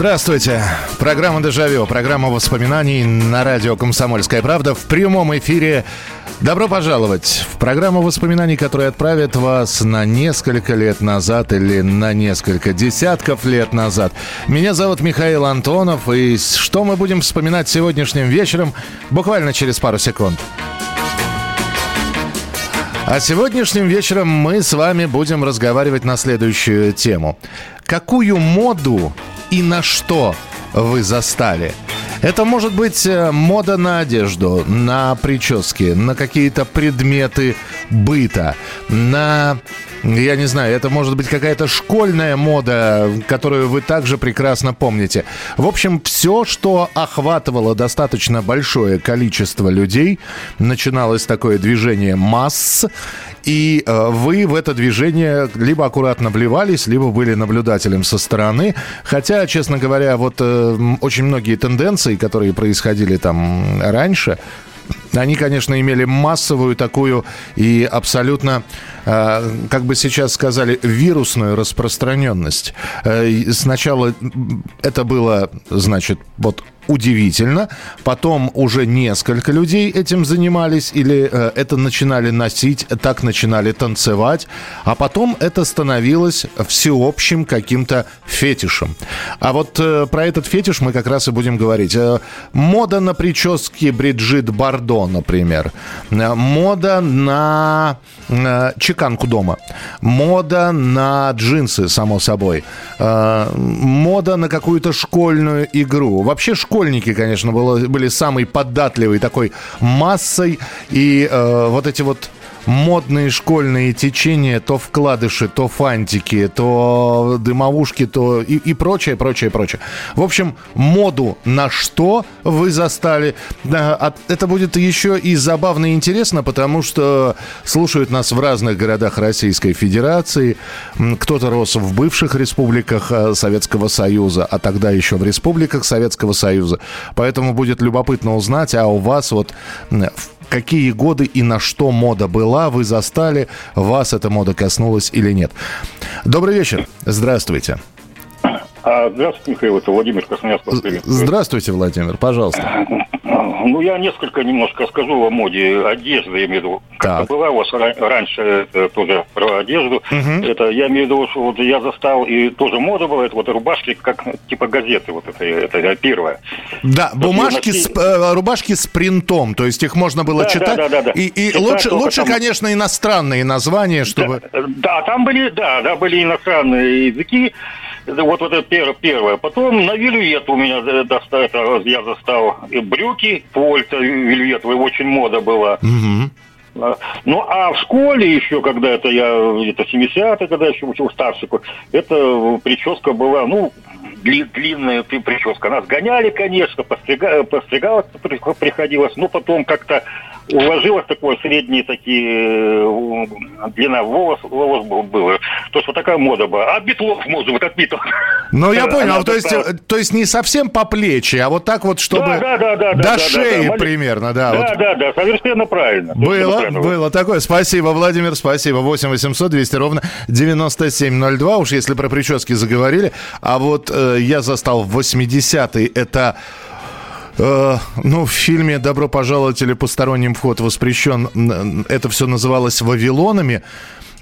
Здравствуйте. Программа «Дежавю», программа воспоминаний на радио «Комсомольская правда» в прямом эфире. Добро пожаловать в программу воспоминаний, которая отправит вас на несколько лет назад или на несколько десятков лет назад. Меня зовут Михаил Антонов, и что мы будем вспоминать сегодняшним вечером буквально через пару секунд. А сегодняшним вечером мы с вами будем разговаривать на следующую тему. Какую моду и на что вы застали? Это может быть э, мода на одежду, на прически, на какие-то предметы быта, на я не знаю, это может быть какая-то школьная мода, которую вы также прекрасно помните. В общем, все, что охватывало достаточно большое количество людей, начиналось такое движение масс, и э, вы в это движение либо аккуратно вливались, либо были наблюдателем со стороны. Хотя, честно говоря, вот э, очень многие тенденции, которые происходили там раньше, они, конечно, имели массовую такую и абсолютно, э, как бы сейчас сказали, вирусную распространенность. Э, сначала это было, значит, вот удивительно. Потом уже несколько людей этим занимались или э, это начинали носить, так начинали танцевать. А потом это становилось всеобщим каким-то фетишем. А вот э, про этот фетиш мы как раз и будем говорить. Э, мода на прически Бриджит Бардо, например. Э, мода на э, чеканку дома. Мода на джинсы, само собой. Э, мода на какую-то школьную игру. Вообще школьники, конечно, было, были самой податливой такой массой. И э, вот эти вот модные школьные течения, то вкладыши, то фантики, то дымовушки, то и, и прочее, прочее, прочее. В общем, моду на что вы застали. Это будет еще и забавно и интересно, потому что слушают нас в разных городах Российской Федерации. Кто-то рос в бывших республиках э, Советского Союза, а тогда еще в республиках Советского Союза. Поэтому будет любопытно узнать, а у вас вот в какие годы и на что мода была, вы застали, вас эта мода коснулась или нет. Добрый вечер, здравствуйте. А, Здравствуйте, Михаил, это Владимир приветствую. Здравствуйте, Владимир, пожалуйста. Ну, я несколько немножко скажу о моде одежды, я имею в виду. Так. Была у вас ра- раньше э, тоже про одежду. Это я имею в виду, что вот я застал, и тоже мода была, это вот рубашки, как типа газеты, вот это, это первое. Да, бумажки, носки- с, э, рубашки с принтом, то есть их можно было Да, читать. да, да, да, да. И, и Читать лучше, лучше там- конечно, иностранные названия, чтобы... Да, да, там были, да, да, были иностранные языки. Это Вот, вот это пер- первое. Потом на вельвет у меня э, доста- это я застал и брюки, польта вельветовые, очень мода была. А, Ну, а в школе еще, когда это я, где-то 70-е, когда я еще учил старшику, это прическа была, ну, дли- длинная при- прическа. Нас гоняли, конечно, пострига, приходилось, но потом как-то уложилось такое средние такие, э, длина волос, волос был, было. То есть вот такая мода была. А Битлов моду, вот от Битлов. Ну, я Она понял, то есть, э, то есть не совсем по плечи, а вот так вот, чтобы Да, да, да, да, до да, шеи да, да. примерно, да. Да, вот. да, да, совершенно правильно. Было, было такое. Спасибо, Владимир, спасибо. 8 800 200 ровно 9702. Уж если про прически заговорили. А вот э, я застал в 80-е. Это... э, ну, в фильме «Добро пожаловать» или «Посторонним вход воспрещен» м, это все называлось «Вавилонами».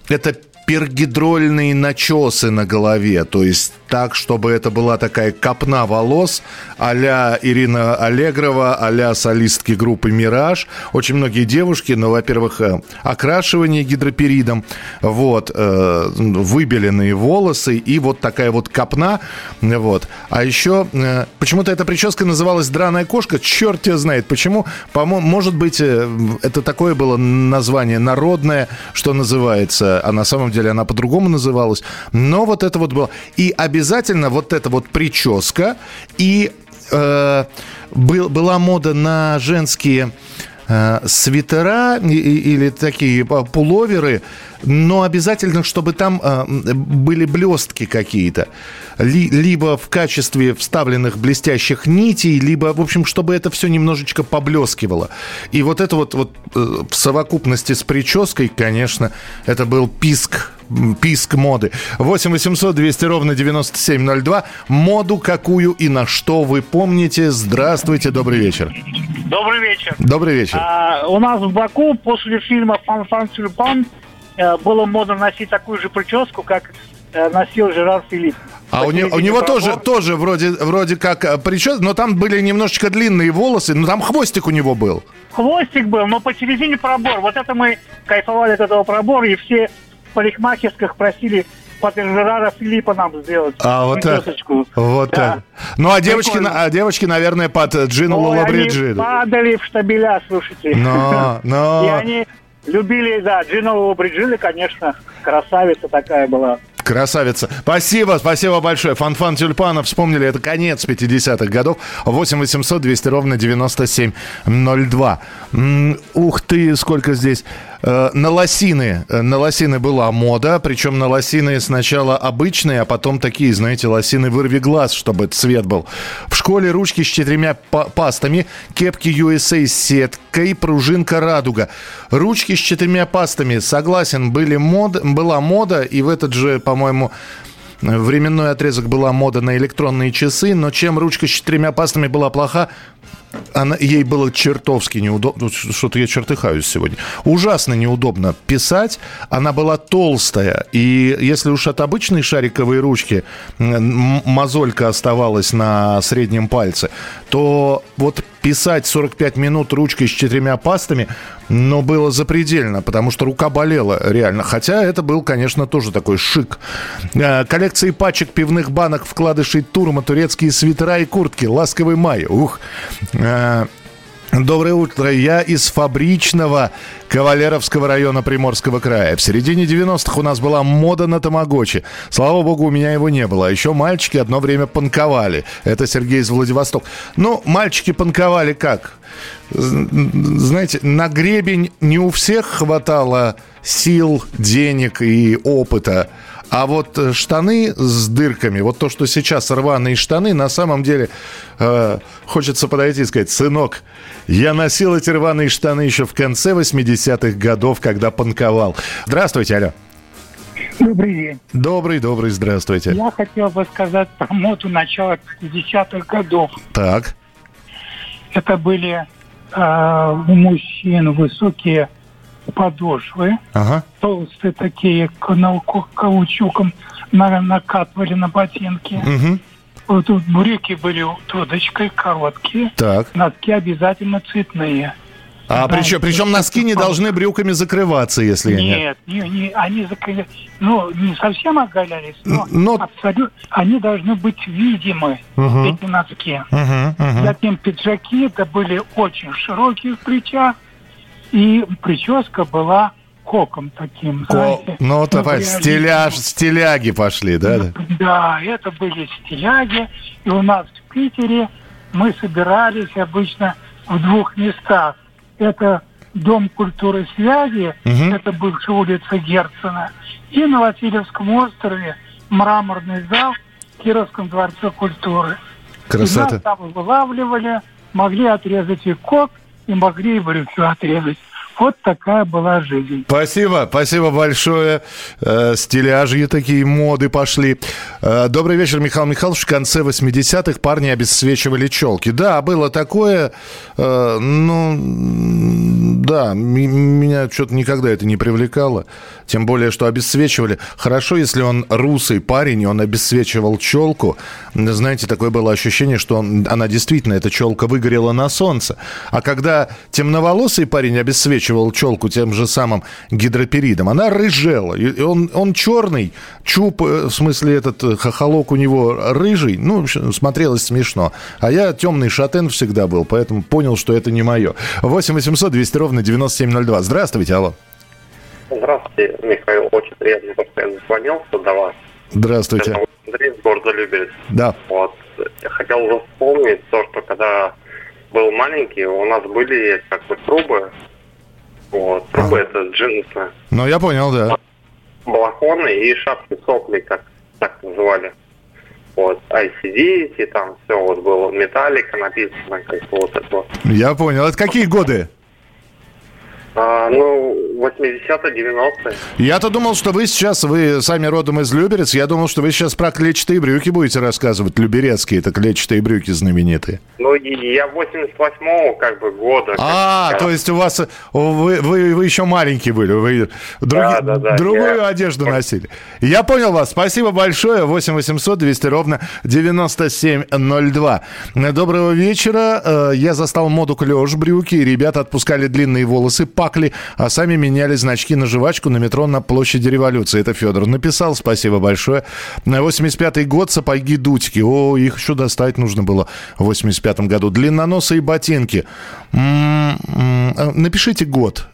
Это пергидрольные начесы на голове, то есть так, чтобы это была такая копна волос а-ля Ирина Аллегрова, а-ля солистки группы «Мираж». Очень многие девушки, ну, во-первых, э, окрашивание гидроперидом, вот, э, выбеленные волосы и вот такая вот копна, вот. А еще э, почему-то эта прическа называлась «Драная кошка», черт тебя знает почему. По-моему, может быть, э, это такое было название народное, что называется, а на самом деле деле она по-другому называлась. Но вот это вот было. И обязательно вот эта вот прическа и э, был, была мода на женские свитера или такие пуловеры, но обязательно, чтобы там э, были блестки какие-то. либо в качестве вставленных блестящих нитей, либо, в общем, чтобы это все немножечко поблескивало. И вот это вот, вот э, в совокупности с прической, конечно, это был писк писк моды. 8 800 200 ровно 9702. Моду какую и на что вы помните? Здравствуйте, добрый вечер. Добрый вечер. Добрый вечер. А, у нас в Баку после фильма «Фан Фан Тюльпан» э, было модно носить такую же прическу, как э, носил Жерар Филипп. А у, не, у него тоже, тоже вроде, вроде как э, прическа, но там были немножечко длинные волосы, но там хвостик у него был. Хвостик был, но посередине пробор. Вот это мы кайфовали от этого пробора, и все парикмахерских просили под Жерара Филиппа нам сделать. А вот так. Вот да. так. Ну, а девочки, а девочки, наверное, под Джину Лола Бриджит. падали в штабеля, слушайте. Но, но... И они любили, да, Джину Лола Бриджида, конечно, красавица такая была. Красавица. Спасибо, спасибо большое. Фанфан Тюльпанов, вспомнили, это конец 50-х годов. 8 800 200 ровно 9702. Ух ты, сколько здесь. Э, на лосины. Э, на лосины была мода, причем на лосины сначала обычные, а потом такие, знаете, лосины вырви глаз, чтобы цвет был. В школе ручки с четырьмя пастами, кепки USA с сеткой, пружинка радуга. Ручки с четырьмя пастами, согласен, были мод, была мода, и в этот же, по-моему, временной отрезок была мода на электронные часы, но чем ручка с четырьмя пастами была плоха, она, ей было чертовски неудобно. Ну, что-то я чертыхаюсь сегодня. Ужасно неудобно писать. Она была толстая. И если уж от обычной шариковой ручки мозолька оставалась на среднем пальце, то вот писать 45 минут ручкой с четырьмя пастами, но было запредельно, потому что рука болела реально. Хотя это был, конечно, тоже такой шик. Э, коллекции пачек пивных банок, вкладышей турма, турецкие свитера и куртки. Ласковый май. Ух. Э, Доброе утро. Я из фабричного Кавалеровского района Приморского края. В середине 90-х у нас была мода на тамагочи. Слава богу, у меня его не было. А еще мальчики одно время панковали. Это Сергей из Владивосток. Ну, мальчики панковали как? Знаете, на гребень не у всех хватало сил, денег и опыта. А вот э, штаны с дырками, вот то, что сейчас рваные штаны, на самом деле э, хочется подойти и сказать, сынок, я носил эти рваные штаны еще в конце 80-х годов, когда панковал. Здравствуйте, алло. Добрый день. Добрый, добрый, здравствуйте. Я хотел бы сказать про моду начала 50-х годов. Так. Это были э, у мужчин высокие подошвы, ага. толстые такие, каучуком накатывали на ботинки. Угу. Вот тут брюки были трудочкой, короткие. Так. Носки обязательно цветные. А да, причем, причем носки не должны брюками закрываться, если нет. Нет, не, не, они закрывались. Ну, не совсем оголялись, но, но... абсолютно они должны быть видимы, угу. эти носки. Угу, угу. Затем пиджаки это были очень широкие в плечах, и прическа была коком таким, знаете. Ну, давай, стиляж, стиляги пошли, да? Да, это были стиляги. И у нас в Питере мы собирались обычно в двух местах. Это Дом культуры связи, угу. это бывшая улица Герцена, и на Васильевском острове мраморный зал в Кировском дворце культуры. Красота. И нас там вылавливали, могли отрезать и кок, и могли и брюки отрезать. Вот такая была жизнь. Спасибо, спасибо большое. Э, стиляжи такие моды пошли. Э, добрый вечер, Михаил Михайлович. В конце 80-х парни обесцвечивали челки. Да, было такое. Э, ну, да, меня что-то никогда это не привлекало. Тем более, что обесцвечивали. Хорошо, если он русый парень, и он обесцвечивал челку. Знаете, такое было ощущение, что он, она действительно, эта челка выгорела на солнце. А когда темноволосый парень обесцвечивал выкручивал челку тем же самым гидроперидом, она рыжела. И он, он черный, чуб, э, в смысле этот э, хохолок у него рыжий. Ну, смотрелось смешно. А я темный шатен всегда был, поэтому понял, что это не мое. 8 800 200 ровно 9702. Здравствуйте, алло. Здравствуйте, Михаил. Очень приятно, что я звонился до вас. Здравствуйте. Это Андрей из города Люберец. Да. Вот. Я хотел уже вспомнить то, что когда был маленький, у нас были как бы трубы. Вот. Трубы ага. это джинсы. Ну, я понял, да. Балахоны и шапки сопли, как так называли. Вот, ICD, там все вот было, металлика написано, как вот это вот. Я понял. Это какие годы? А, ну, 80-е, 90-е. Я-то думал, что вы сейчас, вы сами родом из Люберец, я думал, что вы сейчас про клетчатые брюки будете рассказывать. Люберецкие, это клетчатые брюки знаменитые. Ну, я 88-го как бы года. А, то есть у вас, вы, вы, вы еще маленькие были, вы други, да, да, да, другую я... одежду носили. Я понял вас, спасибо большое. 8 800 200 ровно 9702. Доброго вечера. Э, я застал моду клеш брюки, ребята отпускали длинные волосы, пакли, а сами меняли значки на жвачку на метро на площади революции. Это Федор написал, спасибо большое. 85-й год, сапоги дудьки. О, их еще достать нужно было в 85 году. Длинноносые ботинки. М-м-м. Напишите год,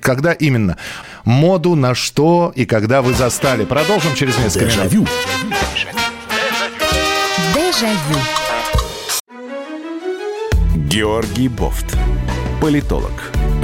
когда именно. Моду на что и когда вы застали. Продолжим через несколько минут. Дежавю. Георгий Бофт. Политолог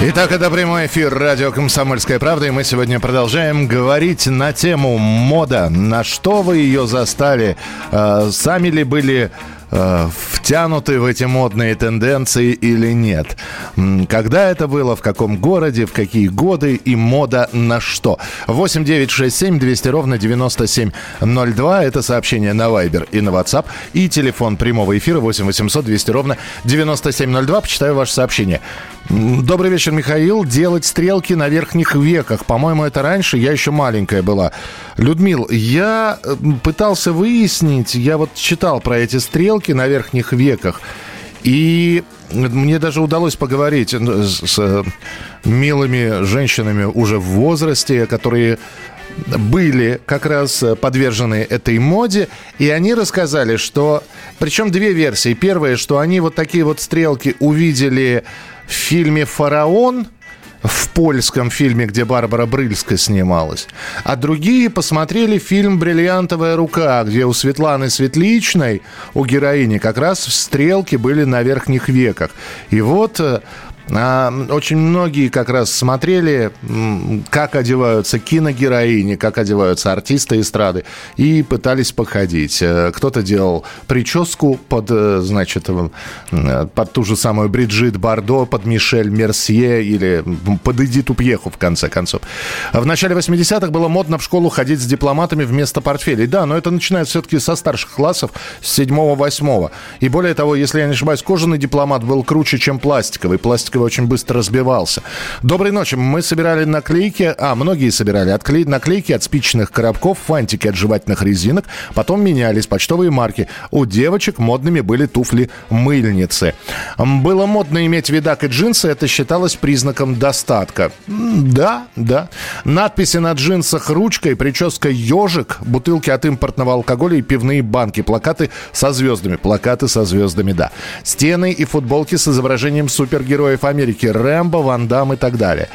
Итак, это прямой эфир радио «Комсомольская правда», и мы сегодня продолжаем говорить на тему мода. На что вы ее застали? А, сами ли были э, втянуты в эти модные тенденции или нет. Когда это было, в каком городе, в какие годы и мода на что. 8 9 6 7 200 ровно 9702. Это сообщение на Viber и на WhatsApp. И телефон прямого эфира 8 800 200 ровно 9702. Почитаю ваше сообщение. Добрый вечер, Михаил. Делать стрелки на верхних веках. По-моему, это раньше. Я еще маленькая была. Людмил, я э, пытался выяснить, я вот читал про эти стрелки на верхних веках. И мне даже удалось поговорить с милыми женщинами уже в возрасте, которые были как раз подвержены этой моде, и они рассказали, что... Причем две версии. Первая, что они вот такие вот стрелки увидели в фильме «Фараон», в польском фильме, где Барбара Брыльска снималась. А другие посмотрели фильм «Бриллиантовая рука», где у Светланы Светличной, у героини, как раз стрелки были на верхних веках. И вот э, очень многие как раз смотрели, как одеваются киногероини, как одеваются артисты эстрады, и пытались походить. Э, кто-то делал прическу под, э, значит, э, под ту же самую Бриджит Бардо, под Мишель Мерсье или под Эдиту Пьеху, в конце концов. В начале 80-х было модно в школу ходить с дипломатами вместо портфелей. Да, но это начинается все-таки со старших классов, с 7-8. И более того, если я не ошибаюсь, кожаный дипломат был круче, чем пластиковый. Пластиковый Зеленского очень быстро разбивался. Доброй ночи. Мы собирали наклейки, а, многие собирали отклей, наклейки от спичных коробков, фантики от жевательных резинок, потом менялись почтовые марки. У девочек модными были туфли-мыльницы. Было модно иметь видак и джинсы, это считалось признаком достатка. Да, да. Надписи на джинсах ручкой, прическа ежик, бутылки от импортного алкоголя и пивные банки, плакаты со звездами. Плакаты со звездами, да. Стены и футболки с изображением супергероев Америки. Рэмбо, Ван Дам и так далее.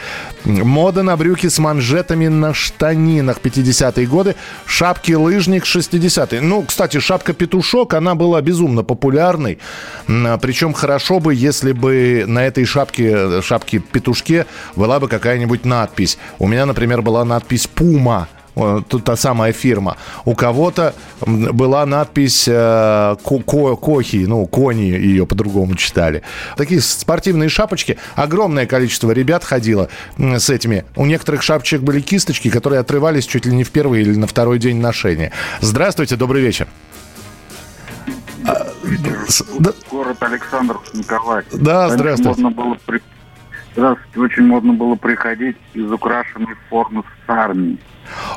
Мода на брюки с манжетами на штанинах 50-е годы. Шапки лыжник 60-е. Ну, кстати, шапка-петушок, она была безумно популярной. Причем хорошо бы, если бы на этой шапке, шапке-петушке была бы какая-нибудь надпись. У меня, например, была надпись «Пума» тут та самая фирма. У кого-то была надпись э, ко Кохи, ну, Кони ее по-другому читали. Такие спортивные шапочки. Огромное количество ребят ходило с этими. У некоторых шапочек были кисточки, которые отрывались чуть ли не в первый или на второй день ношения. Здравствуйте, добрый вечер. Город Александр Николаевич. Да, здравствуйте. Можно было при... Здравствуйте. Очень модно было приходить из украшенной формы с армии.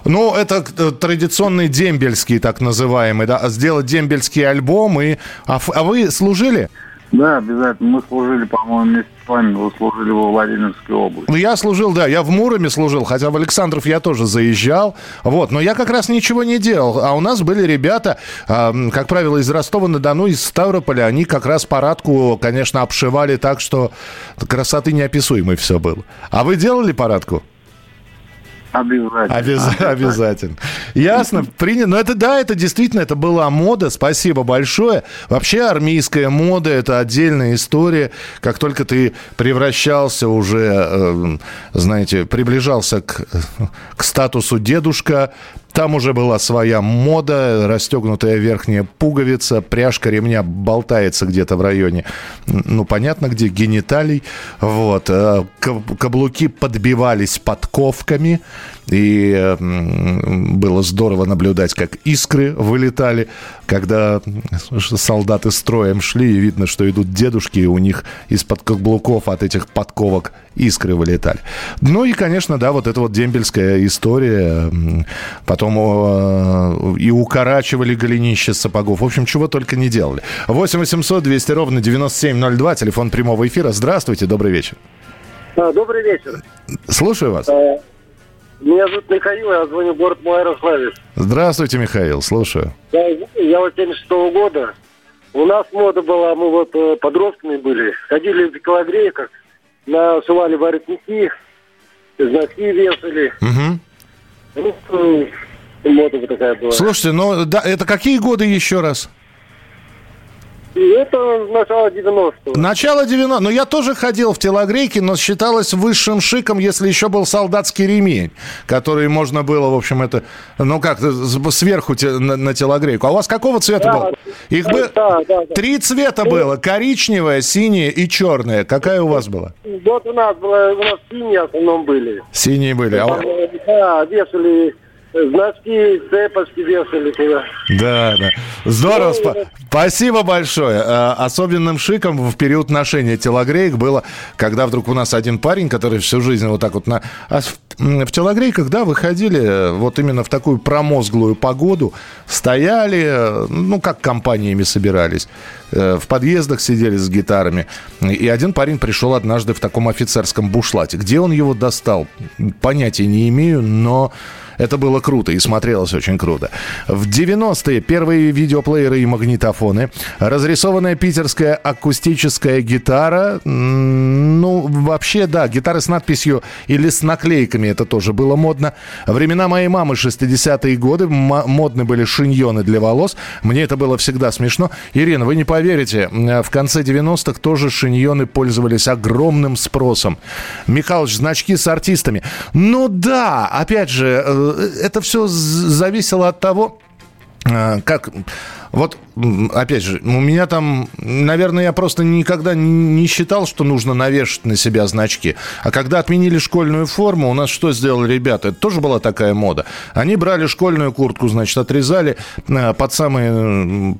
Ну, это э, традиционный дембельский, так называемый, да, сделать дембельский альбом. И... А, а вы служили? Да, обязательно. Мы служили, по-моему, вместе с вами. Вы служили во Владимирской области. Ну, я служил, да. Я в Муроме служил, хотя в Александров я тоже заезжал. Вот. Но я как раз ничего не делал. А у нас были ребята, э, как правило, из Ростова-на-Дону, из Ставрополя. Они как раз парадку, конечно, обшивали так, что красоты неописуемой все было. А вы делали парадку? Обязательно. Обяз... Обязательно. Ясно, принято. Но это да, это действительно, это была мода. Спасибо большое. Вообще армейская мода – это отдельная история. Как только ты превращался уже, э, знаете, приближался к, к статусу дедушка, там уже была своя мода, расстегнутая верхняя пуговица, пряжка ремня болтается где-то в районе, ну, понятно где, гениталий. Вот. Э, каблуки подбивались подковками, и было здорово наблюдать, как искры вылетали, когда солдаты строем шли, и видно, что идут дедушки, и у них из-под каблуков от этих подковок искры вылетали. Ну и, конечно, да, вот эта вот дембельская история. Потом э, и укорачивали голенище сапогов. В общем, чего только не делали. 8 800 200 ровно 9702, телефон прямого эфира. Здравствуйте, добрый вечер. Добрый вечер. Слушаю вас. Меня зовут Михаил, я звоню в город Малоярославец. Здравствуйте, Михаил, слушаю. Я, я вот 76 -го года. У нас мода была, мы вот э, подростками были. Ходили в экологрейках, нашивали воротники, знаки вешали. Угу. Ну, мода вот такая была. Слушайте, ну да, это какие годы еще раз? Это начало 90-го. Начало 90 Ну, я тоже ходил в телогрейке, но считалось высшим шиком, если еще был солдатский ремень, который можно было, в общем, это, ну как, сверху те, на, на телогрейку. А у вас какого цвета да, был? Их да, бы... да, да, да. Три цвета ну, было. Коричневое, синее и черное. Какая у вас была? Вот у нас было, у нас синие в основном были. Синие были. А... Да, вешали Значки, цепочки вешали туда. Да, да. Здорово. Ну, Сп- спасибо большое. А, особенным шиком в период ношения телогреек было, когда вдруг у нас один парень, который всю жизнь вот так вот на... А в телогрейках, да, выходили э, вот именно в такую промозглую погоду, стояли, э, ну, как компаниями собирались, э, в подъездах сидели с гитарами. И один парень пришел однажды в таком офицерском бушлате. Где он его достал, понятия не имею, но это было круто и смотрелось очень круто. В 90-е первые видеоплееры и магнитофоны. Разрисованная питерская акустическая гитара. Ну, вообще, да, гитары с надписью или с наклейками, это тоже было модно. Времена моей мамы, 60-е годы, модны были шиньоны для волос. Мне это было всегда смешно. Ирина, вы не поверите, в конце 90-х тоже шиньоны пользовались огромным спросом. Михалыч, значки с артистами. Ну да, опять же, э, это все зависело от того, э, как вот, опять же, у меня там, наверное, я просто никогда не считал, что нужно навешать на себя значки. А когда отменили школьную форму, у нас что сделали ребята? Это тоже была такая мода. Они брали школьную куртку, значит, отрезали э, под самое,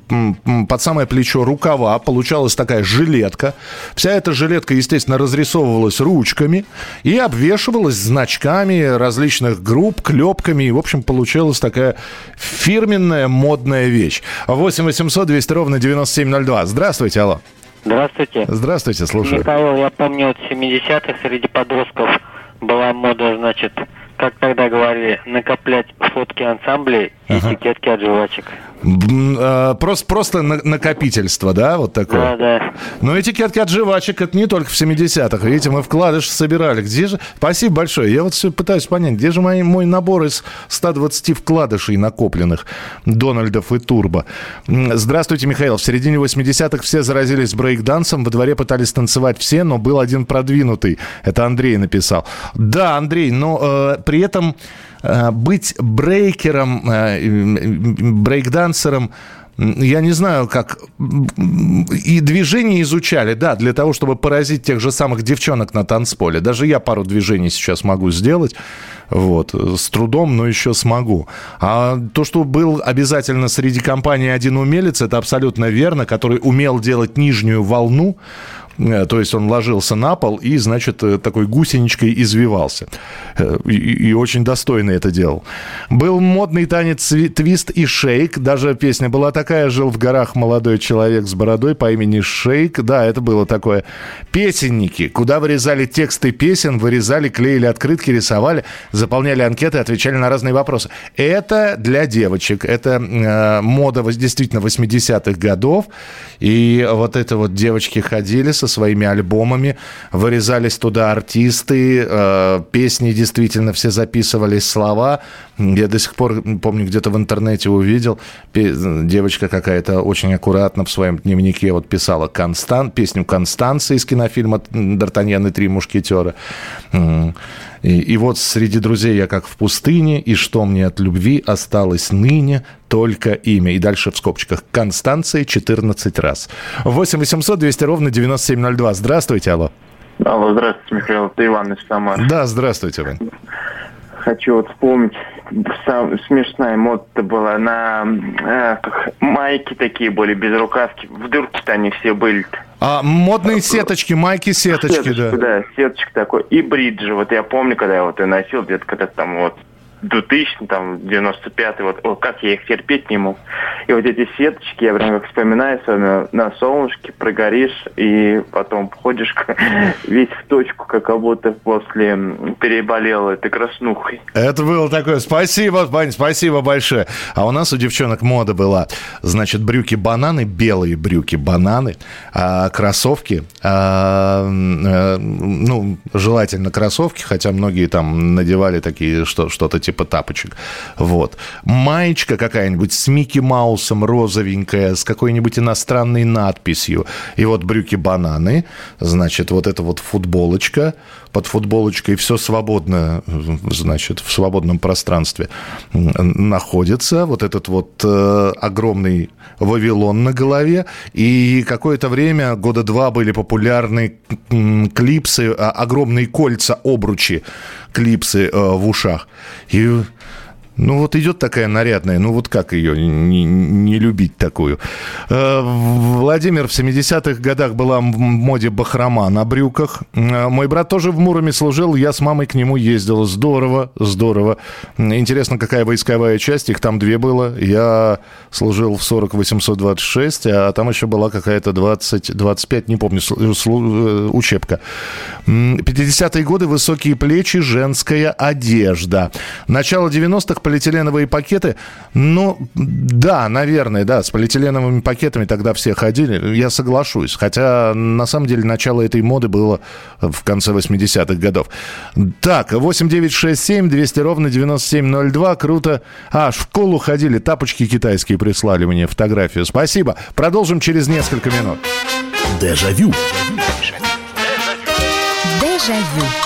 под самое плечо рукава, получалась такая жилетка. Вся эта жилетка, естественно, разрисовывалась ручками и обвешивалась значками различных групп, клепками. И, в общем, получилась такая фирменная модная вещь. 8 800 200 ровно 9702. Здравствуйте, алло. Здравствуйте. Здравствуйте, слушаю. Михаил, я помню, вот 70-х среди подростков была мода, значит, как тогда говорили, накоплять фотки ансамблей и ага. этикетки от жвачек. А, просто, просто накопительство, да, вот такое? Да, да. Но этикетки от жвачек это не только в 70-х. Видите, мы вкладыш собирали. Где же... Спасибо большое. Я вот все пытаюсь понять, где же мой, мой набор из 120 вкладышей накопленных Дональдов и Турбо. Здравствуйте, Михаил. В середине 80-х все заразились брейкдансом. Во дворе пытались танцевать все, но был один продвинутый. Это Андрей написал. Да, Андрей, но э, при этом быть брейкером, э, брейкдансером, я не знаю, как... И движения изучали, да, для того, чтобы поразить тех же самых девчонок на танцполе. Даже я пару движений сейчас могу сделать. Вот, с трудом, но еще смогу. А то, что был обязательно среди компании один умелец, это абсолютно верно, который умел делать нижнюю волну, Э, то есть он ложился на пол и, значит, э, такой гусеничкой извивался. Э, и, и очень достойно это делал. Был модный танец твист и шейк. Даже песня была такая. Жил в горах молодой человек с бородой по имени Шейк. Да, это было такое. Песенники, куда вырезали тексты песен, вырезали, клеили открытки, рисовали, заполняли анкеты, отвечали на разные вопросы. Это для девочек. Это э, мода действительно 80-х годов. И вот это вот девочки ходили со своими альбомами, вырезались туда артисты, э, песни действительно все записывались, слова. Я до сих пор, помню, где-то в интернете увидел, девочка какая-то очень аккуратно в своем дневнике вот писала Констан, песню Констанции из кинофильма «Д'Артаньян и три мушкетера». И, и вот среди друзей я как в пустыне, и что мне от любви осталось ныне, только имя. И дальше в скобочках. Констанция 14 раз. 8 800 200 ровно 9702. Здравствуйте, алло. Алло, здравствуйте, Михаил. Это Иван из Самары. Да, здравствуйте, Иван. Хочу вот вспомнить, сам, смешная мода была на э, как, майки такие были, без рукавки. В дырке-то они все были -то. А модные сеточки, майки-сеточки, да. Да, сеточка такой. И бриджи. Вот я помню, когда я вот ее носил, где-то когда там вот 2000, там, 95-й, вот, о, как я их терпеть не мог. И вот эти сеточки, я прям как вспоминаю с на солнышке прогоришь, и потом ходишь весь в точку, как будто после переболел этой краснухой. Это было такое. Спасибо, Вань, спасибо большое. А у нас у девчонок мода была, значит, брюки-бананы, белые брюки-бананы, а кроссовки, а, а, ну, желательно кроссовки, хотя многие там надевали такие, что, что-то типа тапочек. Вот. Маечка какая-нибудь с Микки Маусом розовенькая, с какой-нибудь иностранной надписью. И вот брюки-бананы, значит, вот эта вот футболочка, под футболочкой все свободно, значит, в свободном пространстве находится. Вот этот вот э, огромный Вавилон на голове. И какое-то время, года два, были популярны клипсы, а, огромные кольца, обручи, клипсы э, в ушах. И ну вот идет такая нарядная, ну вот как ее не, не любить такую? Э, Владимир в 70-х годах была в моде бахрома на брюках. Э, мой брат тоже в Муроме служил, я с мамой к нему ездил. Здорово, здорово. Интересно, какая войсковая часть, их там две было. Я служил в 40-826, а там еще была какая-то 20-25, не помню, э, учебка. 50-е годы, высокие плечи, женская одежда. Начало 90-х полиэтиленовые пакеты, ну, да, наверное, да, с полиэтиленовыми пакетами тогда все ходили, я соглашусь. Хотя, на самом деле, начало этой моды было в конце 80-х годов. Так, 8967 200 ровно 9702, круто. А, в школу ходили, тапочки китайские прислали мне фотографию. Спасибо. Продолжим через несколько минут. Дежавю. Дежавю. было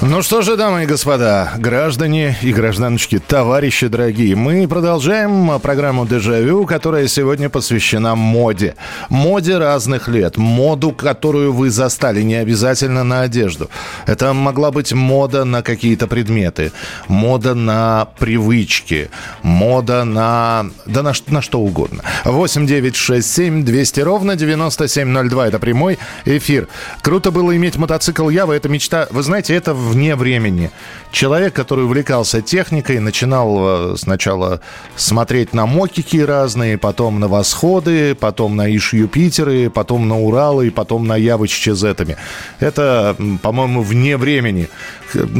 Ну что же, дамы и господа, граждане и гражданочки, товарищи дорогие, мы продолжаем программу «Дежавю», которая сегодня посвящена моде. Моде разных лет. Моду, которую вы застали, не обязательно на одежду. Это могла быть мода на какие-то предметы, мода на привычки, мода на... да на, на что угодно. 8 9 6 7 200 ровно 9702. Это прямой эфир. Круто было иметь мотоцикл Ява. Это мечта. Вы знаете, это вне времени. Человек, который увлекался техникой, начинал э, сначала смотреть на мокики разные, потом на восходы, потом на Иш Юпитеры, потом на Уралы, потом на Явы с Чезетами. Это, по-моему, вне времени.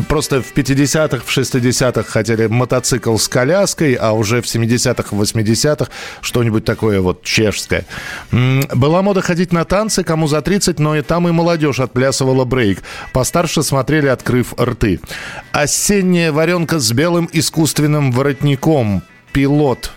Просто в 50-х, в 60-х хотели мотоцикл с коляской, а уже в 70-х, 80-х что-нибудь такое вот чешское. Была мода ходить на танцы, кому за 30, но и там и молодежь отплясывала брейк. Постарше смотрели, открыв рты. Осенняя варенка с белым искусственным воротником. Пилот.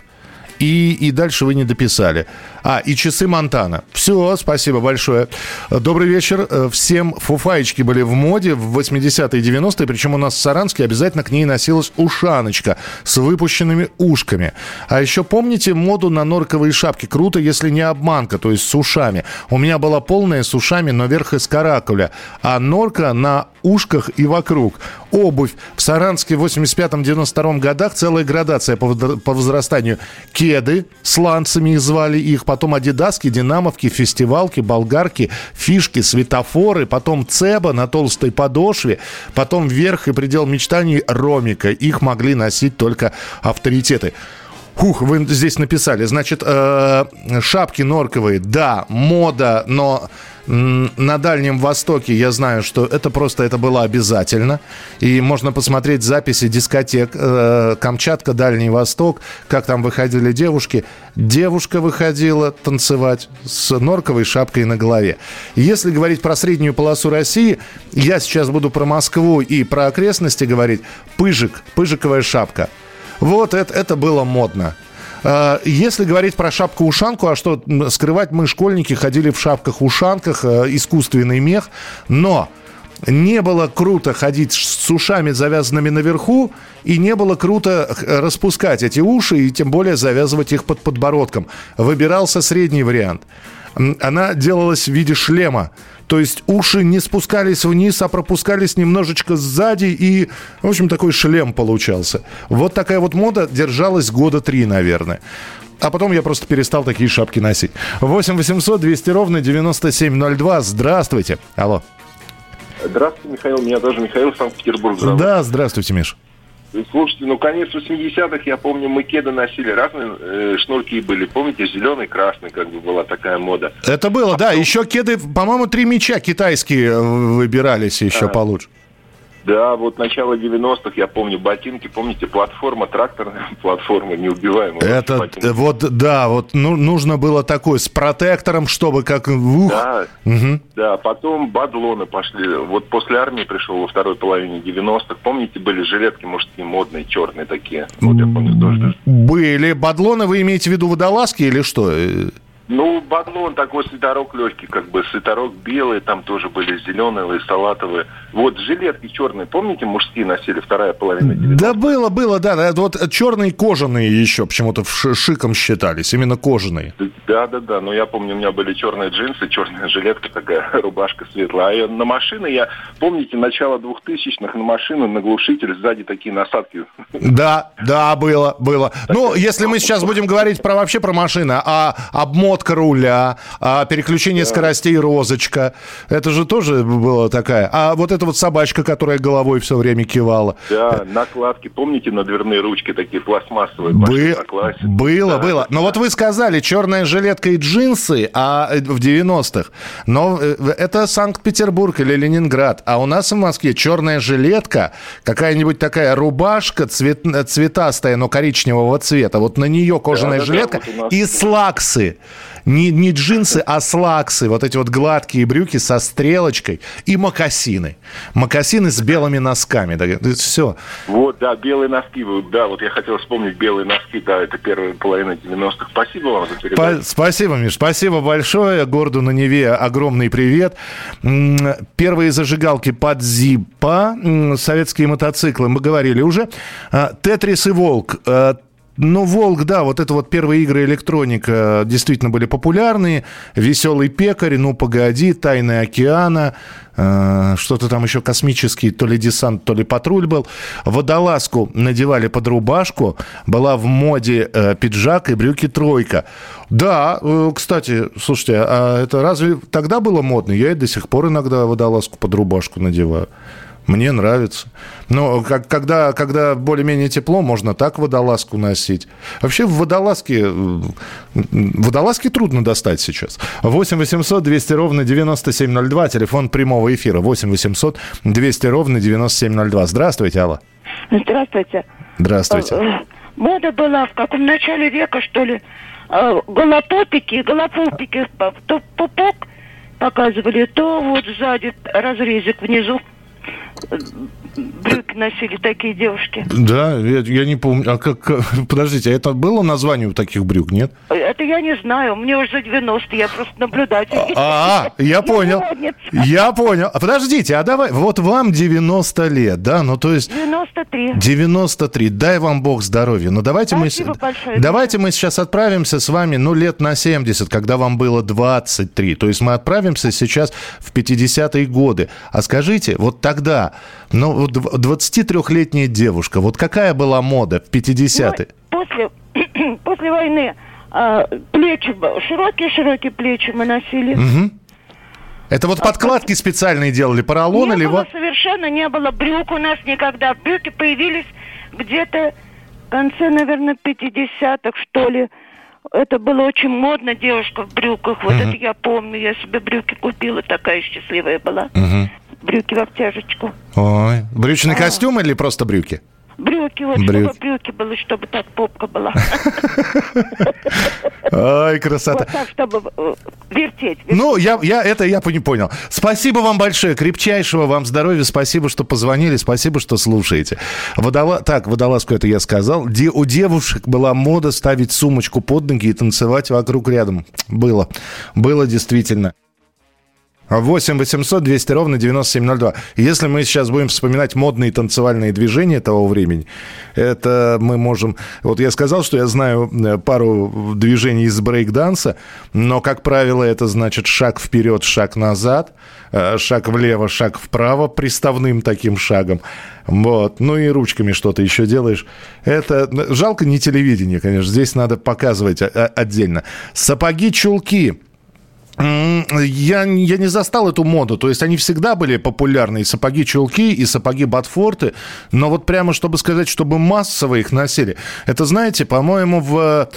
И, и дальше вы не дописали. А, и часы Монтана. Все, спасибо большое. Добрый вечер. Э, всем фуфаечки были в моде в 80-е и 90-е, причем у нас в Саранске обязательно к ней носилась ушаночка с выпущенными ушками. А еще помните моду на норковые шапки? Круто, если не обманка, то есть с ушами. У меня была полная с ушами, но верх из каракуля, а норка на ушках и вокруг. Обувь. В Саранске в 85-92 годах целая градация по, возрастанию. Кеды с ланцами звали их, потом адидаски, динамовки, фестивалки, болгарки, фишки, светофоры, потом цеба на толстой подошве, потом верх и предел мечтаний ромика. Их могли носить только авторитеты. Хух, вы здесь написали. Значит, э, шапки норковые, да, мода, но на Дальнем Востоке я знаю, что это просто это было обязательно. И можно посмотреть записи дискотек э, Камчатка, Дальний Восток, как там выходили девушки. Девушка выходила танцевать с норковой шапкой на голове. Если говорить про среднюю полосу России, я сейчас буду про Москву и про окрестности говорить. Пыжик, пыжиковая шапка. Вот это, это было модно. А, если говорить про шапку-ушанку, а что скрывать, мы, школьники, ходили в шапках-ушанках, э, искусственный мех, но не было круто ходить с ушами, завязанными наверху, и не было круто распускать эти уши, и тем более завязывать их под подбородком. Выбирался средний вариант. Она делалась в виде шлема. То есть уши не спускались вниз, а пропускались немножечко сзади, и, в общем, такой шлем получался. Вот такая вот мода держалась года три, наверное. А потом я просто перестал такие шапки носить. 8 800 200 ровно 9702. Здравствуйте. Алло. Здравствуйте, Михаил. Меня тоже Михаил, Санкт-Петербург. Зовут. Да, здравствуйте, Миш. Слушайте, ну конец 80-х, я помню, мы кеды носили, разные э, шнурки были. Помните, зеленый, красный, как бы была такая мода. Это было, а да. Потом... Еще кеды, по-моему, три мяча китайские э, выбирались еще а. получше. Да, вот начало 90-х, я помню, ботинки, помните, платформа, тракторная платформа, неубиваемая. Это, ботинки. вот, да, вот ну, нужно было такой, с протектором, чтобы как... Ух. Да, угу. да, потом бадлоны пошли. Вот после армии пришел во второй половине 90-х. Помните, были жилетки мужские, модные, черные такие? Вот я помню тоже. Были. Бадлоны вы имеете в виду водолазки или что? Ну, бадлон такой свитерок легкий, как бы свитерок белый, там тоже были зеленые, салатовые. Вот жилетки черные, помните, мужские носили, вторая половина 90 Да было, было, да. Вот черные кожаные еще почему-то шиком считались, именно кожаные. Да, да, да. Но я помню, у меня были черные джинсы, черная жилетка такая, рубашка светлая. А на машины я, помните, начало 2000-х на машину, на глушитель, сзади такие насадки. Да, да, было, было. Ну, если мы сейчас будем говорить про вообще про машины, а обмотка руля, а переключение скоростей розочка, это же тоже было такая. А вот это вот собачка, которая головой все время кивала. Да, накладки, помните, на дверные ручки такие пластмассовые? Бы- было, да. было. Но вот вы сказали, черная жилетка и джинсы а э, в 90-х. Но э, это Санкт-Петербург или Ленинград. А у нас в Москве черная жилетка, какая-нибудь такая рубашка цвет, цветастая, но коричневого цвета. Вот на нее кожаная да, жилетка да, вот и слаксы не, не джинсы, а слаксы, вот эти вот гладкие брюки со стрелочкой и мокасины. Мокасины с белыми носками. Да, все. Вот, да, белые носки. Да, вот я хотел вспомнить белые носки, да, это первая половина 90-х. Спасибо вам за передачу. Спасибо, Миш, спасибо большое. Городу на Неве огромный привет. Первые зажигалки под Зипа, советские мотоциклы, мы говорили уже. А, Тетрис и Волк ну, Волк, да, вот это вот первые игры электроника действительно были популярные. Веселый пекарь, ну погоди, Тайны океана, э, что-то там еще космический, то ли десант, то ли патруль был. Водолазку надевали под рубашку, была в моде э, пиджак и брюки тройка. Да, э, кстати, слушайте, а это разве тогда было модно? Я и до сих пор иногда водолазку под рубашку надеваю. Мне нравится. Но как, когда, когда более-менее тепло, можно так водолазку носить. Вообще в водолазке, водолазки трудно достать сейчас. 8 800 200 ровно 9702, телефон прямого эфира. 8 800 200 ровно 9702. Здравствуйте, Алла. Здравствуйте. Здравствуйте. Э, мода была в каком начале века, что ли, э, голопопики, голопупики, то пупок показывали, то вот сзади разрезик внизу брюки носили такие девушки. Да, я, я не помню. А как, как- подождите, а это было название у таких брюк, нет? Это я не знаю, мне уже за 90, я просто наблюдатель. А, я понял. модница. Я понял. А подождите, а давай, вот вам 90 лет, да? Ну, то есть 93. 93. Дай вам Бог здоровья. Ну, давайте мы... Спасибо большое. Давайте мы сейчас отправимся с вами, ну, лет на 70, когда вам было 23. То есть мы отправимся сейчас в 50-е годы. А скажите, вот тогда, ну, вот дв- 23-летняя девушка, вот какая была мода в 50-е? После, после войны а, плечи, широкие-широкие плечи мы носили. Мгм. Это вот подкладки специальные делали, поролон не или было вот... совершенно не было брюк у нас никогда. Брюки появились где-то в конце, наверное, 50-х, что ли. Это было очень модно, девушка в брюках. Вот Мгм. это я помню. Я себе брюки купила, такая счастливая была. Мгм. Брюки в обтяжечку. Ой, брючный А. костюм или просто брюки? Брюки, вот Брюки. чтобы брюки было, чтобы так попка была. Ай, красота. Вот так, чтобы э, вертеть. Ну, я, я это я не понял. Спасибо вам большое, крепчайшего вам здоровья, спасибо, что позвонили, спасибо, что слушаете. Водола... Так, водолазку это я сказал. Де... У девушек была мода ставить сумочку под ноги и танцевать вокруг рядом. Было. Было действительно. 8 800 200 ровно 9702. Если мы сейчас будем вспоминать модные танцевальные движения того времени, это мы можем... Вот я сказал, что я знаю э, пару движений из брейк-данса, но, как правило, это значит шаг вперед, шаг назад, э, шаг влево, шаг вправо, приставным таким шагом. Вот. Ну и ручками что-то еще делаешь. Это жалко не телевидение, конечно. Здесь надо показывать отдельно. Сапоги-чулки. Я, я не застал эту моду. То есть они всегда были популярны. И сапоги-чулки, и сапоги-ботфорты. Но вот прямо, чтобы сказать, чтобы массово их носили. Это, знаете, по-моему, в,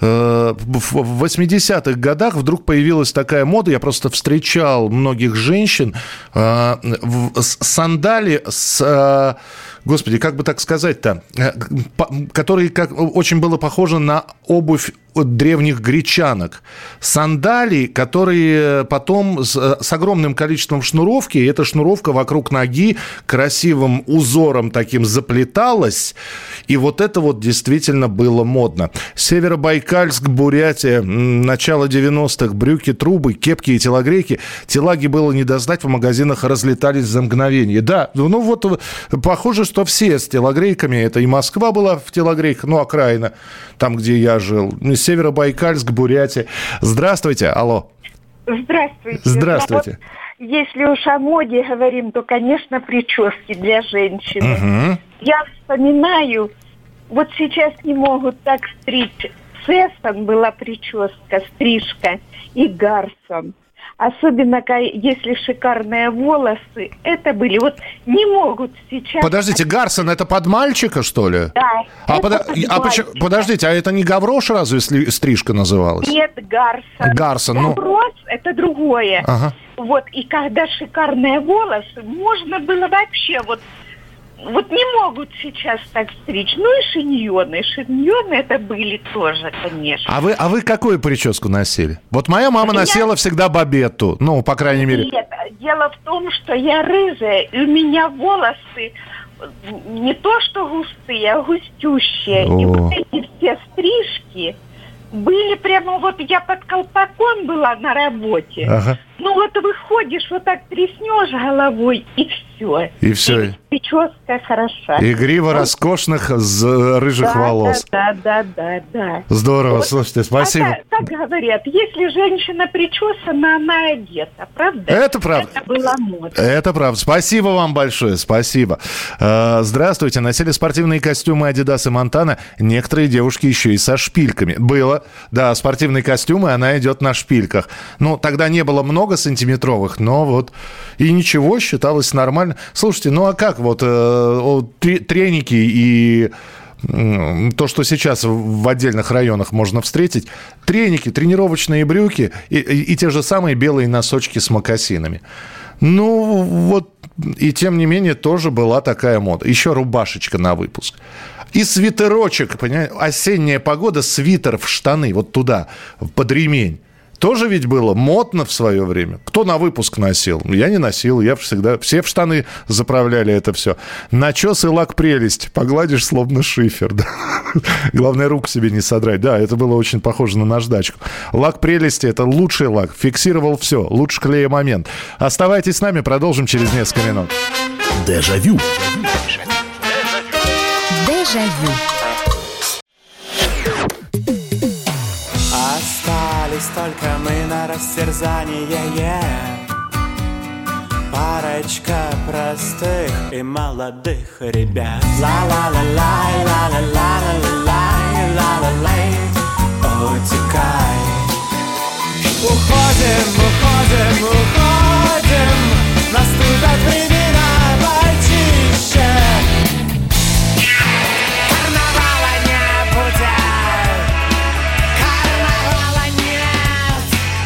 э, в в 80-х годах вдруг появилась такая мода. Я просто встречал многих женщин. э, в- сандали с... э, Господи, как бы так сказать-то, Э, которые как, очень было похоже на обувь от древних гречанок. Сандалии, которые потом с, э, с огромным количеством шнуровки, и эта шнуровка вокруг ноги красивым узором таким заплеталась, и вот это вот действительно было модно. Северобайкальск, Бурятия, начало 90-х, брюки, трубы, кепки и телогрейки. Телаги было не достать, в магазинах разлетались за мгновение. Да, ну вот э, похоже, что все с телогрейками, это и Москва была в телогрейках, ну, окраина, там, где я жил. Ну, Северобайкальск, Бурятия. Здравствуйте, алло. Здравствуйте. Здравствуйте. Ну, вот если уж о моде говорим, то, конечно, прически для женщины. Мгм. Я вспоминаю, вот сейчас не могут так стричь. Сессон была прическа, стрижка и гарсон. Особенно, если шикарные волосы, это были. Вот не могут сейчас... Подождите, Гарсон, это под мальчика, что ли? Да. А, это подо- а почему- подождите, а это не Гаврош разве стрижка называлась? Нет, гарсон. Гарсон, ну. Вопрос – это другое. Ага. Вот, и когда шикарные волосы, можно было вообще вот вот не могут сейчас так стричь. Ну и шиньоны. Шиньоны это были тоже, конечно. А вы, а вы какую прическу носили? Вот моя мама Я- носила всегда бабетту, ну, по крайней мере. Нет, дело в том, что я рыжая, и у меня волосы не то что густые, а густющие. И О. вот эти все стрижки были прямо вот я под колпаком была на работе. Ага. Ну вот выходишь, вот так треснешь головой, и все. И все. Прическа хороша. И грива роскошных з- рыжих да, волос. Да, да, да, да. Здорово, Вот. слушайте, спасибо. А так, так говорят, если женщина причесана, она одета, правда? Это правда. Это была мода. Это правда. Спасибо вам большое, спасибо. Э, Здравствуйте. Носили спортивные костюмы Adidas и Монтана. Некоторые девушки еще и со шпильками. Было. Да, спортивные костюмы, она идет на шпильках. Ну, тогда не было много сантиметровых, но вот и ничего, считалось нормально. Слушайте, ну а как вот э, треники и то, что сейчас в отдельных районах можно встретить, треники, тренировочные брюки и, и- и те же самые белые носочки с мокасинами. Ну, вот, и тем не менее, тоже была такая мода. Еще рубашечка на выпуск. И свитерочек, понимаете, осенняя погода, свитер в штаны, вот туда, под ремень. Тоже ведь было модно в свое время. Кто на выпуск носил? Я не носил, я всегда... Все в штаны заправляли это все. Начес и лак прелесть. Погладишь, словно шифер. Да? Главное, руку себе не содрать. Да, это было очень похоже на наждачку. Лак прелести – это лучший лак. Фиксировал все. Лучше клея момент. Оставайтесь с нами, продолжим через несколько минут. Дежавю. Дежавю. Остались только мы на растерзание Парочка простых и молодых ребят. Ла-ла-ла-лай, ла-ла-ла-ла-ла-лай, ла-ла-лай. Утекай. Уходим, уходим, уходим. Наступят времена почище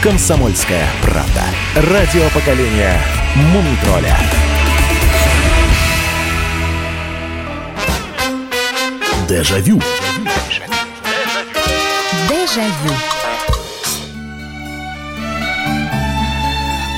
Комсомольская правда. Радио поколения Мумитроля. Дежавю. Дежавю.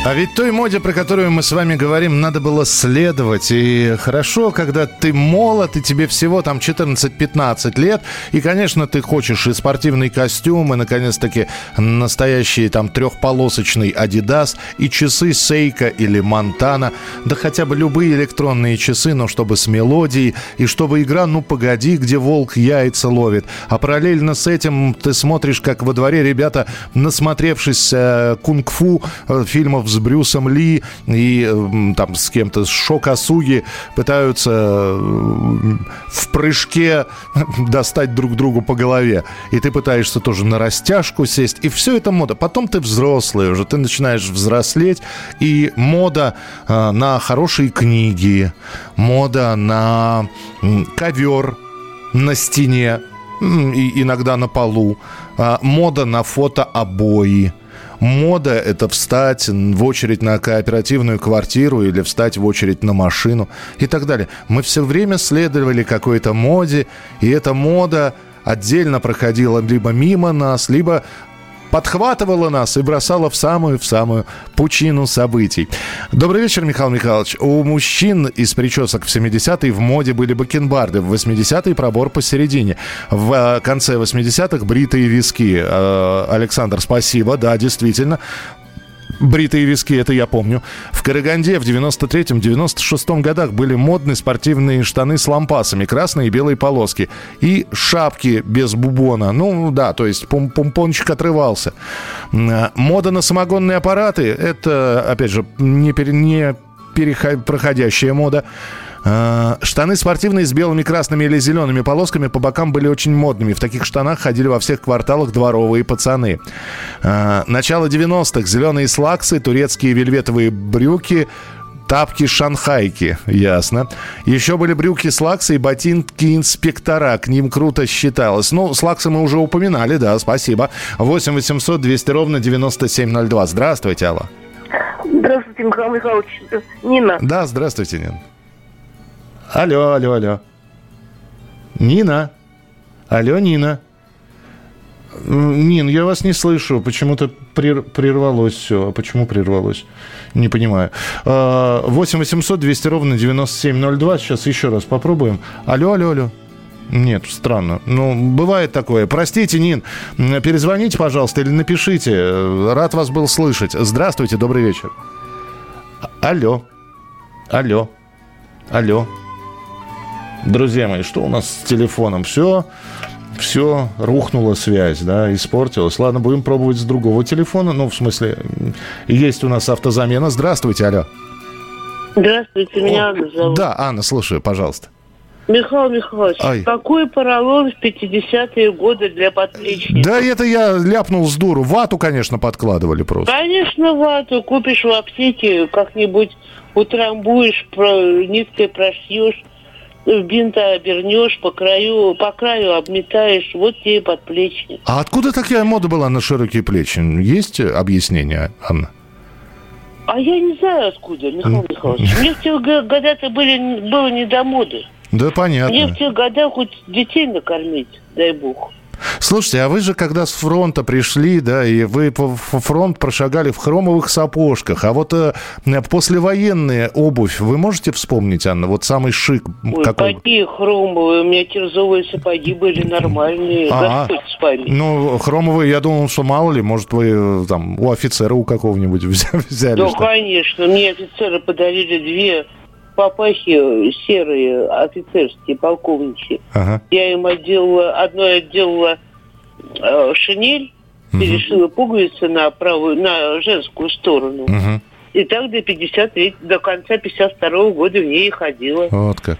А ведь той моде, про которую мы с вами говорим, надо было следовать. И хорошо, когда ты молод, и тебе всего там 14-15 лет, и, конечно, ты хочешь и спортивный костюм, и, наконец-таки, настоящий там трехполосочный Adidas, и часы Сейка или Монтана, да хотя бы любые электронные часы, но чтобы с мелодией, и чтобы игра «Ну, погоди», где волк яйца ловит. А параллельно с этим ты смотришь, как во дворе ребята, насмотревшись э, кунг-фу э, фильмов с Брюсом Ли и там с кем-то, с Шокасуги пытаются в прыжке достать друг другу по голове. И ты пытаешься тоже на растяжку сесть. И все это мода. Потом ты взрослый уже, ты начинаешь взрослеть. И мода э, на хорошие книги, мода на ковер на стене, и иногда на полу, а, мода на фотообои. Мода – это встать в очередь на кооперативную квартиру или встать в очередь на машину и так далее. Мы все время следовали какой-то моде, и эта мода отдельно проходила либо мимо нас, либо подхватывала нас и бросала в самую, в самую пучину событий. Добрый вечер, Михаил Михайлович. У мужчин из причесок в 70-е в моде были бакенбарды, в 80-е пробор посередине. В э, конце 80-х бритые виски. Э, Александр, спасибо, да, действительно. Бритые виски, это я помню. В Караганде в 93-96 годах были модные спортивные штаны с лампасами, красные и белые полоски. И шапки без бубона. Ну, да, то есть пум пумпончик отрывался. М, Мода на самогонные аппараты, это, опять же, не, пере- не переход- проходящая мода. А, Штаны спортивные с белыми, красными или зелеными полосками по бокам были очень модными. В таких штанах ходили во всех кварталах дворовые пацаны. А, Начало 90-х. Зеленые слаксы, турецкие вельветовые брюки, Тапки шанхайки, ясно. Еще были брюки слаксы и ботинки инспектора. К ним круто считалось. Ну, слаксы мы уже упоминали, да, спасибо. 8 800 200 ровно 9702. Здравствуйте, Алла. Здравствуйте, Михаил Михайлович. Нина. Да, здравствуйте, Нин. Алло, алло, алло. Нина. Алло, Нина. Нин, я вас не слышу. Почему-то прер- прервалось все. А почему прервалось? Не понимаю. А, 8 800 200 ровно 9702. Сейчас еще раз попробуем. Алло, алло, алло. Нет, странно. Ну, бывает такое. Простите, Нин, перезвоните, пожалуйста, или напишите. Рад вас был слышать. Здравствуйте, добрый вечер. А- Алло. Алло. Алло. Друзья мои, что у нас с телефоном? Все, все, рухнула связь, да, испортилась. Ладно, будем пробовать с другого телефона. Ну, в смысле, есть у нас автозамена. Здравствуйте, алло. Здравствуйте, меня Анна зовут. Да, Анна, слушаю, пожалуйста. Михаил Михайлович, Ай. какой поролон в 50-е годы для подплечников? Да это я ляпнул с дуру. Вату, конечно, подкладывали просто. Конечно, вату купишь в аптеке, как-нибудь утрамбуешь, про, ниткой прошьешь, бинта обернешь, по краю, по краю обметаешь, вот тебе подплечник. А откуда такая мода была на широкие плечи? Есть объяснение, Анна? А я не знаю откуда, Михаил Михайлович. Мне в тех го- годах были, было не до моды. Да, Мне понятно. в тех годах хоть детей накормить, дай бог. Слушайте, а вы же когда с фронта пришли, да, и вы по фронт прошагали в хромовых сапожках, а вот э, послевоенная обувь, вы можете вспомнить, Анна, вот самый шик Ой, какой? какие хромовые, у меня кирзовые сапоги были нормальные. А, Господь с вами. Ну, хромовые, я думал, что мало ли, может, вы э, там у офицера у какого-нибудь взя- взяли. Ну, что- конечно. Мне офицеры подарили две папахи серые, офицерские, полковничьи. Ага. Я им отделала, одной отделала э, шинель, перешила пуговицы на правую, на женскую сторону. Мгм. И так до 53, до конца 52 года в ней и ходила. Вот как.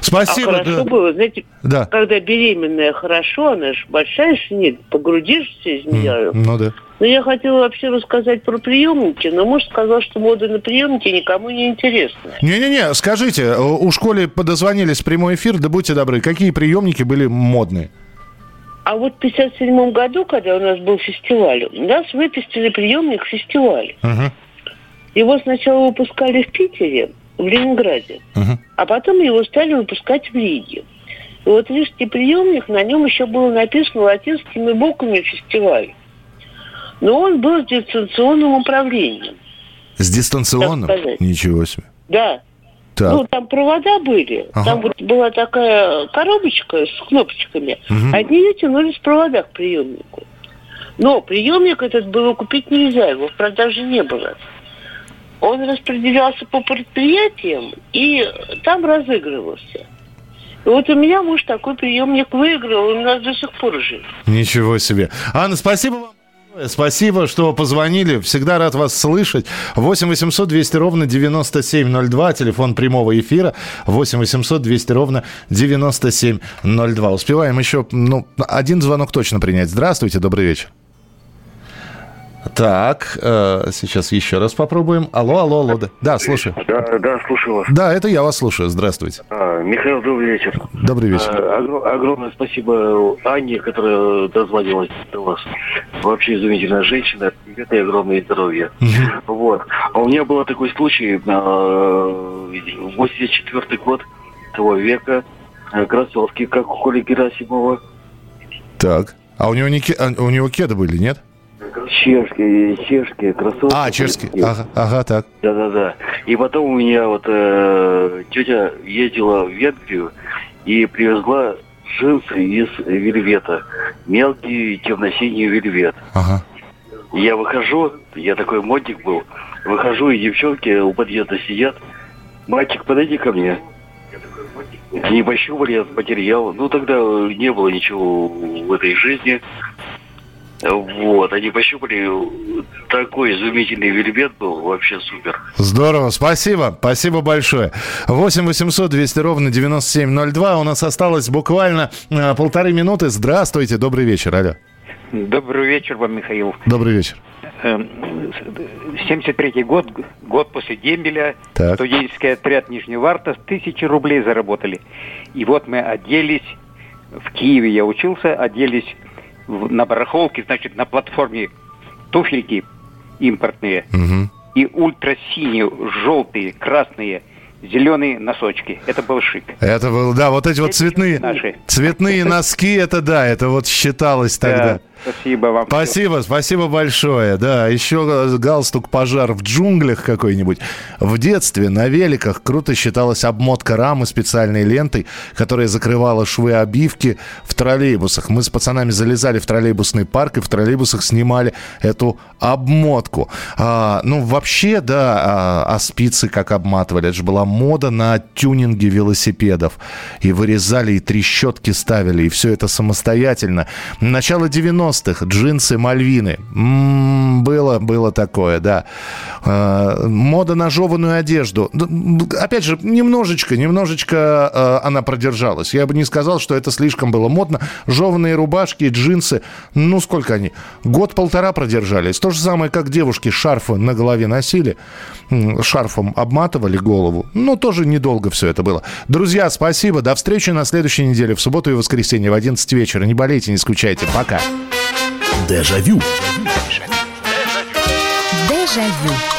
Спасибо. а хорошо да. было, знаете, Да. когда беременная хорошо, она же большая шинель, погрудишься из нее. Ну да. Но я хотела вообще рассказать про приемники, но муж сказал, что мода на приемники никому не интересна. Не-не-не, скажите, у школе подозвонились в прямой эфир, да будьте добры, какие приемники были модные? А вот в 57 году, когда у нас был фестиваль, нас выпустили приемник фестиваль. Мгм. Его сначала выпускали в Питере, в Ленинграде, Мгм. а потом его стали выпускать в Риге. И вот рижский приемник, на нем еще было написано латинскими буквами «фестиваль». Но он был с дистанционным управлением. С дистанционным? Ничего себе. Да. Так. Ну, там провода были. Ага. Там вот была такая коробочка с кнопочками. Мгм. От нее тянулись провода к приемнику. Но приемник этот было купить нельзя, его в продаже не было. Он распределялся по предприятиям и там разыгрывался. И вот у меня муж такой приемник выиграл, и у нас до сих пор жив. Ничего себе. Анна, спасибо вам. Спасибо, что позвонили. Всегда рад вас слышать. 8 800 200 ровно 9702. Телефон прямого эфира. 8 800 200 ровно 9702. Успеваем еще, ну, один звонок точно принять. Здравствуйте, добрый вечер. Так, э, сейчас еще раз попробуем. Алло, алло, алло. Да, да слушаю. Да, да, слушаю вас. Да, это я вас слушаю. Здравствуйте. А, Михаил, добрый вечер. Добрый вечер. А, огр- огромное спасибо Анне, которая дозвонилась до вас. Вообще изумительная женщина. И огромное здоровье. Вот. А у меня был такой случай. а, 84 год того века. Кроссовки, как у Коли Герасимова. Так. А у него, не, а у него кеды были, нет? Чешские, чешские кроссовки. А, чешские. Ага, ага, так. Да-да-да. И потом у меня вот э, тетя ездила в Венгрию и привезла джинсы из вельвета. Мелкий темно-синий вельвет. Ага. Я выхожу, я такой модник был, выхожу, и девчонки у подъезда сидят. Мальчик, подойди ко мне. Они пощупали этот материал. Ну, тогда не было ничего в этой жизни. Вот, они пощупали. Такой изумительный вельвет был, вообще супер. Здорово, спасибо, спасибо большое. 8 800 200 ровно 9702. У нас осталось буквально э, полторы минуты. Здравствуйте, добрый вечер, алло. Добрый вечер вам, Михаил. Добрый вечер. Эм, 73-й год, год после дембеля, Так. студенческий отряд Нижневарта, тысячи рублей заработали. И вот мы оделись, в Киеве я учился, оделись на барахолке, значит, на платформе туфельки импортные и ультрасиние, желтые, красные, зеленые носочки. Это был шик. Это был, да, вот эти вот цветные, наши. цветные носки, это да, это вот считалось тогда. Да, спасибо вам. Спасибо, спасибо большое. Да, еще галстук пожар в джунглях какой-нибудь. В детстве на великах круто считалась обмотка рамы специальной лентой, которая закрывала швы обивки в троллейбусах. Мы с пацанами залезали в троллейбусный парк и в троллейбусах снимали эту обмотку. А, ну, вообще, да, а, а спицы как обматывали. Это же была мода на тюнинге велосипедов. И вырезали, и трещотки ставили, и все это самостоятельно. Начало 90-х, джинсы Мальвины. М, было, было такое, да. А, мода на жеванную одежду. Опять же, немножечко, немножечко а, она продержалась. Я бы не сказал, что это слишком было модно. Жеванные рубашки, джинсы, ну сколько они? Год-полтора продержались. То же самое, как девушки шарфы на голове носили, шарфом обматывали голову. Ну, тоже недолго все это было. Друзья, спасибо. До встречи на следующей неделе, в субботу и воскресенье в 11 вечера. Не болейте, не скучайте. Пока. Дежавю. Дежавю.